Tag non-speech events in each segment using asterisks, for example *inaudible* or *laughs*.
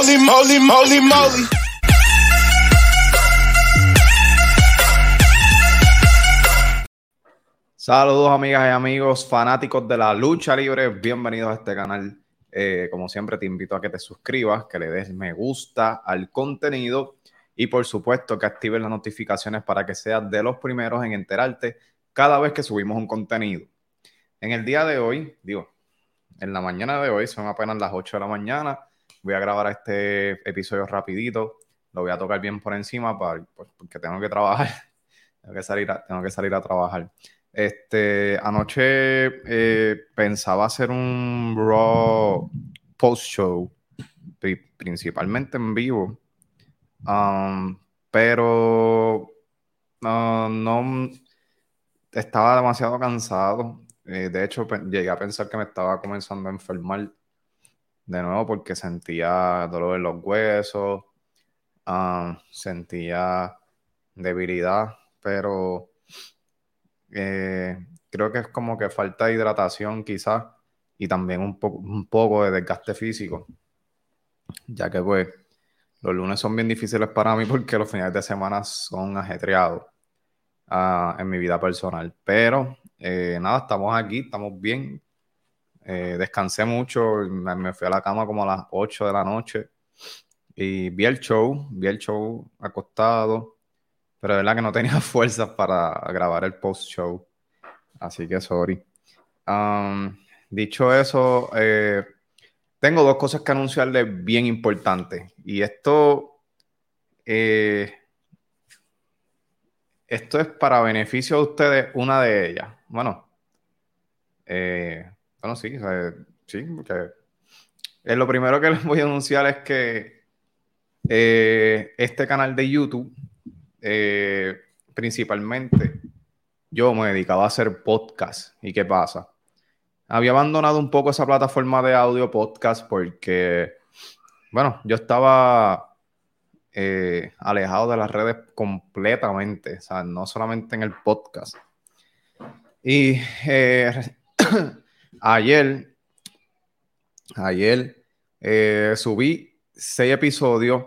moly, moly, moly, moly. Saludos amigas y amigos fanáticos de la lucha libre, bienvenidos a este canal. Eh, como siempre te invito a que te suscribas, que le des me gusta al contenido y por supuesto que actives las notificaciones para que seas de los primeros en enterarte cada vez que subimos un contenido. En el día de hoy, digo, en la mañana de hoy, son apenas las 8 de la mañana, voy a grabar este episodio rapidito, lo voy a tocar bien por encima pues, porque tengo que trabajar, *laughs* tengo que salir a, tengo que salir a trabajar. Este, anoche eh, pensaba hacer un Raw post show, principalmente en vivo, um, pero no estaba demasiado cansado. Eh, de hecho, llegué a pensar que me estaba comenzando a enfermar de nuevo porque sentía dolor en los huesos, um, sentía debilidad, pero eh, creo que es como que falta de hidratación quizás y también un, un poco de desgaste físico, ya que pues los lunes son bien difíciles para mí porque los fines de semana son ajetreados uh, en mi vida personal. Pero eh, nada, estamos aquí, estamos bien. Eh, descansé mucho, me, fui a la cama como a las 8 de la noche y vi el show, vi el show acostado pero de verdad que no tenía *laughs* fuerzas para grabar el post-show. Así que sorry. Dicho eso, eh, tengo dos cosas que anunciarles bien importantes. Y esto, eh, esto es para beneficio de ustedes, una de ellas. Bueno, eh, bueno, sí, sí, porque lo primero que *laughs* les voy a anunciar es que este canal de YouTube eh, principalmente yo me dedicaba a hacer podcast. ¿Y qué pasa? Había abandonado un poco esa plataforma de audio podcast porque, bueno, yo estaba eh, alejado de las redes completamente, o sea, no solamente en el podcast. Y eh, *clears throat* *coughs* ayer, ayer subí seis episodios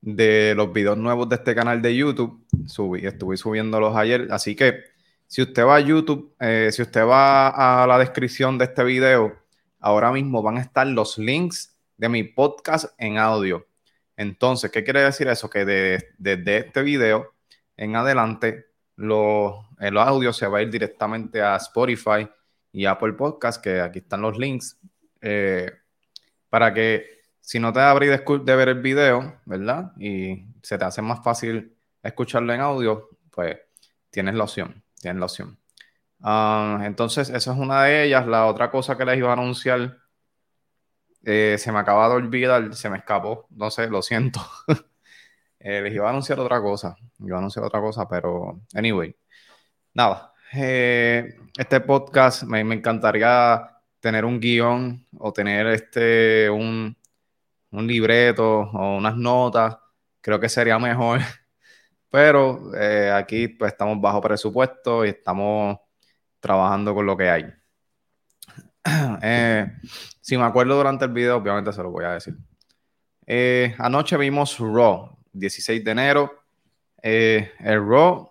de los videos nuevos de este canal de YouTube. Subí, estuve subiéndolos ayer. Así que si usted va a YouTube, eh, si usted va a la descripción de este video, ahora mismo van a estar los links de mi podcast en audio. Entonces, ¿qué quiere decir eso? Que desde este video en adelante, el audio se va a ir directamente a Spotify y Apple Podcast, que aquí están los links, eh, para que si no te abrí de, de, ver el video, ¿verdad? Y se te hace más fácil escucharlo en audio, pues tienes la opción, tienes la opción. Ah, entonces, esa es una de ellas. La otra cosa que les iba a anunciar, eh, se me acaba de olvidar, se me escapó, no sé, lo siento. *laughs* eh, les iba a anunciar otra cosa, iba a anunciar otra cosa, pero anyway, nada. Eh, este podcast me, encantaría tener un guion o tener este, un, un libreto o unas notas, creo que sería mejor. *laughs* Pero eh, aquí pues estamos bajo presupuesto y estamos trabajando con lo que hay. *clears throat* Eh, si me acuerdo durante el video, obviamente se lo voy a decir. Anoche vimos Raw, 16 de enero. el Raw,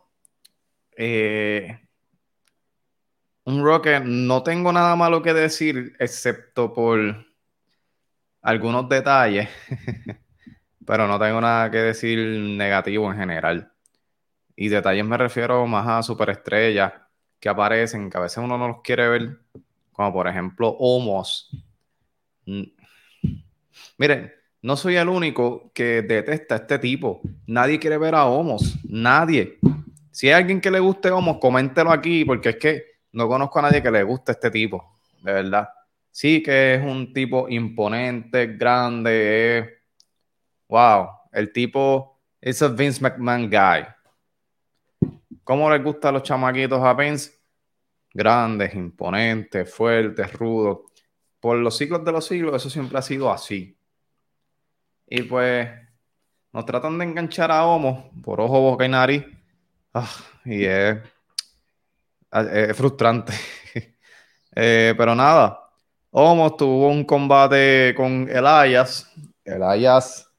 un que no tengo nada malo que decir, excepto por algunos detalles, *laughs* pero no tengo nada que decir negativo en general. Y detalles me refiero más a superestrellas que aparecen, que a veces uno no los quiere ver, como por ejemplo Homos. Miren, no soy el único que detesta a este tipo. Nadie quiere ver a Homos, nadie. Si hay alguien que le guste Homos, coméntelo aquí, porque es que no conozco a nadie que le guste este tipo, de verdad sí que es un tipo imponente, grande, wow, el tipo es a Vince McMahon guy. ¿Cómo les gusta a los chamaquitos a Vince? Grandes, imponentes, fuertes, rudos. Por los siglos de los siglos, eso siempre ha sido así. Y pues nos tratan de enganchar a Homo por ojo, boca y nariz. Ah, y es, es frustrante. *laughs* Eh, pero nada, Homos tuvo un combate con Elias Elias,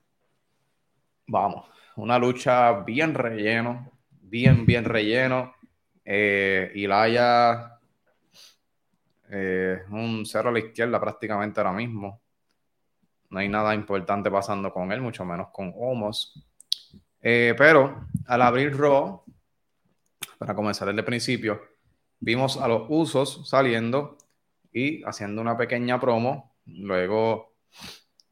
vamos, una lucha bien relleno, bien, bien relleno. Eh, Elias, eh, un cero a la izquierda prácticamente ahora mismo. No hay nada importante pasando con él, mucho menos con Homos. Eh, pero al abrir Raw, para comenzar desde el principio, vimos a los usos saliendo y haciendo una pequeña promo. Luego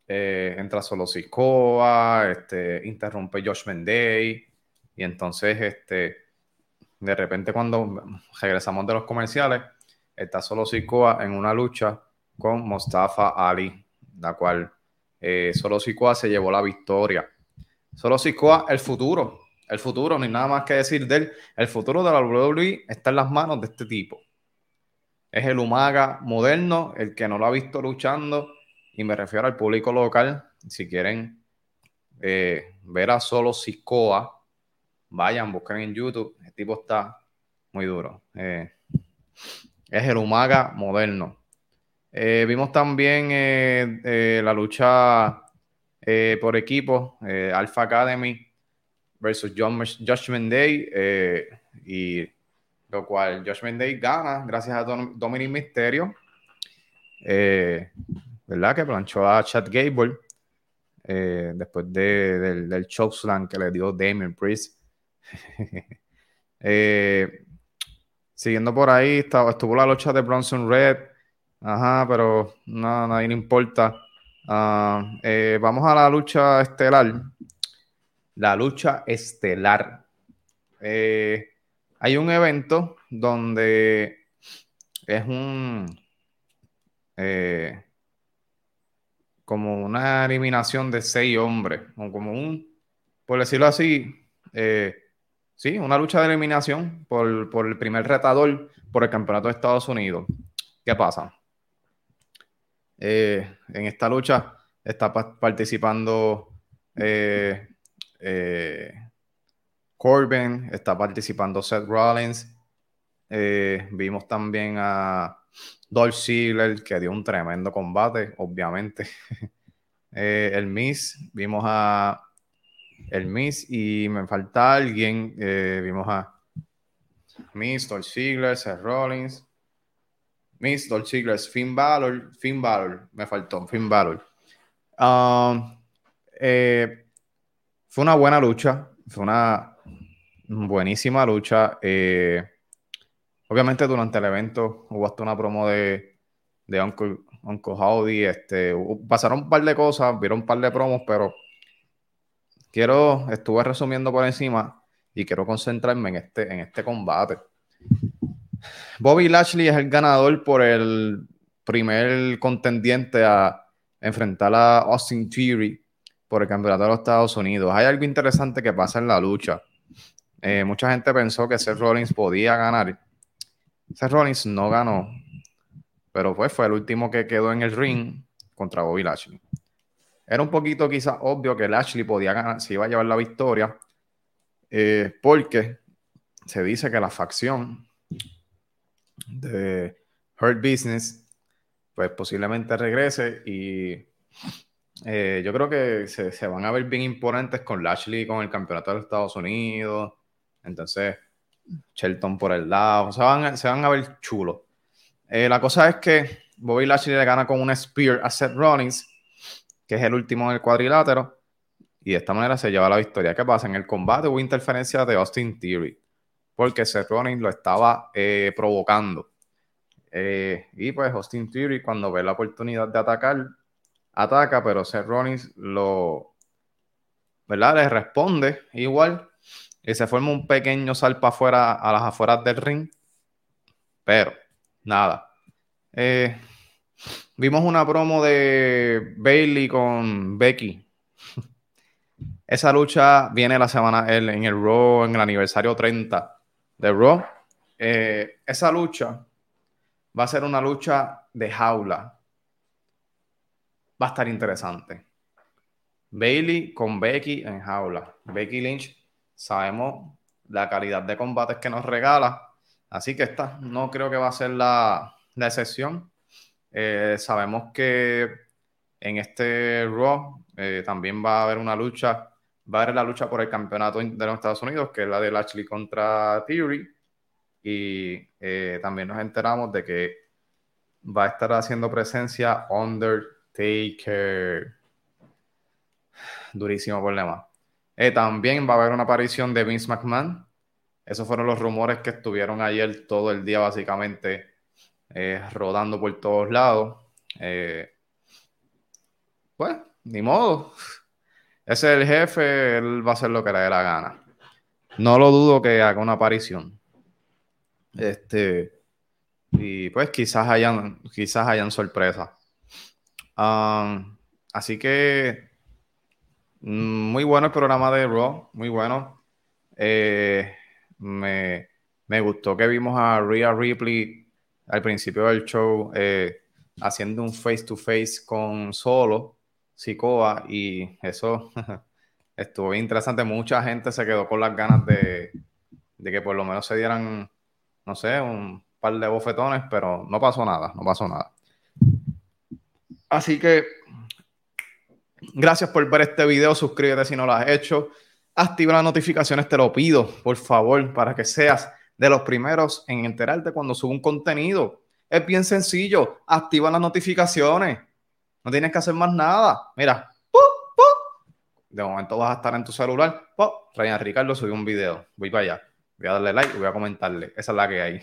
eh, entra solo Sikoa, este, interrumpe Josh Day y entonces este, de repente cuando regresamos de los comerciales, está solo Sikoa en una lucha con Mustafa Ali, la cual eh, solo Sikoa se llevó la victoria. Solo Sikoa, el futuro, el futuro, ni nada más que decir de él. El futuro de la WWE está en las manos de este tipo. Es el Umaga moderno, el que no lo ha visto luchando, y me refiero al público local. Si quieren eh, ver a solo Sikoa, vayan, busquen en YouTube. El tipo está muy duro. Eh, es el Umaga moderno. Eh, vimos también la lucha por equipo, Alpha Academy versus Judgment Day, y lo cual Judgment Day gana gracias a Dominic Mysterio, ¿verdad? Que planchó a Chad Gable después del, del chokeslam que le dio Damien Priest. *laughs* Eh, siguiendo por ahí, estuvo la lucha de Bronson Red. Ajá, pero no, nadie le importa. Ah, eh, vamos a la lucha estelar. La lucha estelar. Eh, hay un evento donde es un como una eliminación de seis hombres, como un, por decirlo así, eh, sí, una lucha de eliminación por, el primer retador por el campeonato de Estados Unidos. ¿Qué pasa? Eh, en esta lucha está participando eh, Corbin, está participando Seth Rollins. vimos también a Dolph Ziggler, que dio un tremendo combate, obviamente. *laughs* el Miss, vimos a el Miss y me falta alguien. Eh, vimos a Miss, Dolph Ziggler, Seth Rollins. Miss, Dolph Ziggler, Finn Balor. Finn Balor, me faltó, Finn Balor. Um, eh, fue una buena lucha, fue una buenísima lucha. Eh, obviamente durante el evento hubo hasta una promo de, de Uncle, Uncle Howdy. Este, pasaron un par de cosas, vieron un par de promos, pero quiero, estuve resumiendo por encima y quiero concentrarme en este, en este combate. Bobby Lashley es el ganador por el primer contendiente a enfrentar a Austin Theory por el campeonato de los Estados Unidos. Hay algo interesante que pasa en la lucha. Eh, mucha gente pensó que Seth Rollins podía ganar. Seth Rollins no ganó, pero pues fue el último que quedó en el ring contra Bobby Lashley. Era un poquito quizás obvio que Lashley podía ganar, se iba a llevar la victoria, eh, porque se dice que la facción de Hurt Business, pues posiblemente regrese y eh, yo creo que se, van a ver bien imponentes con Lashley, con el campeonato de Estados Unidos, entonces Shelton por el lado, se van, se van a ver chulos. Eh, la cosa es que Bobby Lashley le gana con una Spear a Seth Rollins que es el último en el cuadrilátero, y de esta manera se lleva la victoria. ¿Qué pasa? En el combate hubo interferencia de Austin Theory, porque Seth Rollins lo estaba eh, provocando. Y pues Austin Theory, cuando ve la oportunidad de atacar, ataca, pero Seth Rollins lo, ¿verdad? Le responde igual y se forma un pequeño salpa afuera, a las afueras del ring. Pero, nada. Eh, Vimos una promo de Bailey con Becky. *laughs* Esa lucha viene la semana en el Raw, en el aniversario 30 de Raw. Eh, esa lucha va a ser una lucha de jaula. Va a estar interesante. Bailey con Becky en jaula. Becky Lynch, sabemos la calidad de combates que nos regala. Así que esta no creo que va a ser la, la excepción. Eh, sabemos que en este Raw eh, también va a haber una lucha, va a haber la lucha por el campeonato de los Estados Unidos, que es la de Lashley contra Theory. Y eh, también nos enteramos de que va a estar haciendo presencia Undertaker. Durísimo problema. Eh, también va a haber una aparición de Vince McMahon. Esos fueron los rumores que estuvieron ayer todo el día, básicamente, rodando por todos lados. pues, ni modo. Ese es el jefe, él va a hacer lo que le dé la gana. No lo dudo que haga una aparición. Este, y pues quizás hayan, quizás hayan sorpresas. Así que mm, muy bueno el programa de Raw, muy bueno. Eh, me, gustó que vimos a Rhea Ripley al principio del show eh, haciendo un face to face con Solo Sicoa y eso *laughs* estuvo interesante. Mucha gente se quedó con las ganas de, que por lo menos se dieran, no sé, un par de bofetones, pero no pasó nada, no pasó nada. Así que gracias por ver este video, suscríbete si no lo has hecho, activa las notificaciones, te lo pido, por favor, para que seas de los primeros en enterarte cuando subo un contenido. Es bien sencillo, activa las notificaciones. No tienes que hacer más nada. Mira, de momento vas a estar en tu celular. Ryan Ricardo subió un video. Voy para allá. Voy a darle like y voy a comentarle. Esa es la que hay.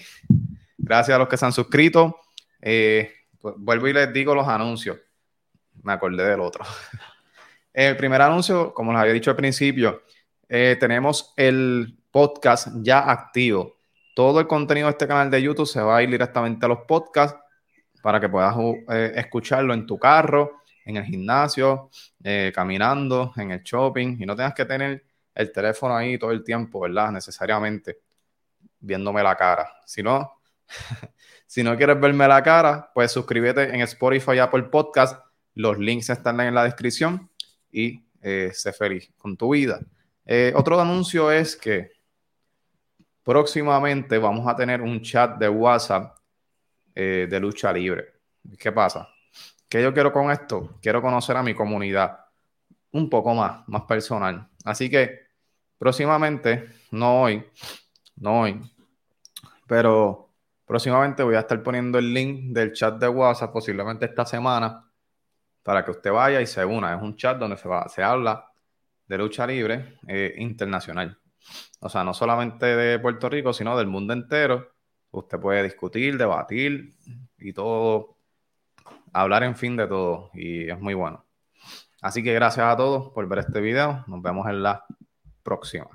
Gracias a los que se han suscrito. Eh, vuelvo y les digo los anuncios. Me acordé del otro. *laughs* El primer anuncio, como les había dicho al principio, eh, tenemos el podcast ya activo. Todo el contenido de este canal de YouTube se va a ir directamente a los podcasts para que puedas eh, escucharlo en tu carro, en el gimnasio, eh, caminando, en el shopping y no tengas que tener el teléfono ahí todo el tiempo, ¿verdad? Necesariamente viéndome la cara. Si no, *laughs* si no quieres verme la cara, pues suscríbete en Spotify Apple Podcast. Los links están en la descripción y eh, sé feliz con tu vida. otro anuncio es que próximamente vamos a tener un chat de WhatsApp eh, de lucha libre. ¿Qué pasa? ¿Qué yo quiero con esto? Quiero conocer a mi comunidad un poco más, más personal. Así que próximamente, no hoy, no hoy, pero próximamente voy a estar poniendo el link del chat de WhatsApp, posiblemente esta semana, para que usted vaya y se una. Es un chat donde se, va, se habla de lucha libre eh, internacional. O sea, no solamente de Puerto Rico, sino del mundo entero Usted puede discutir, debatir y todo, hablar en fin de todo y es muy bueno. Así que gracias a todos por ver este video. Nos vemos en la próxima.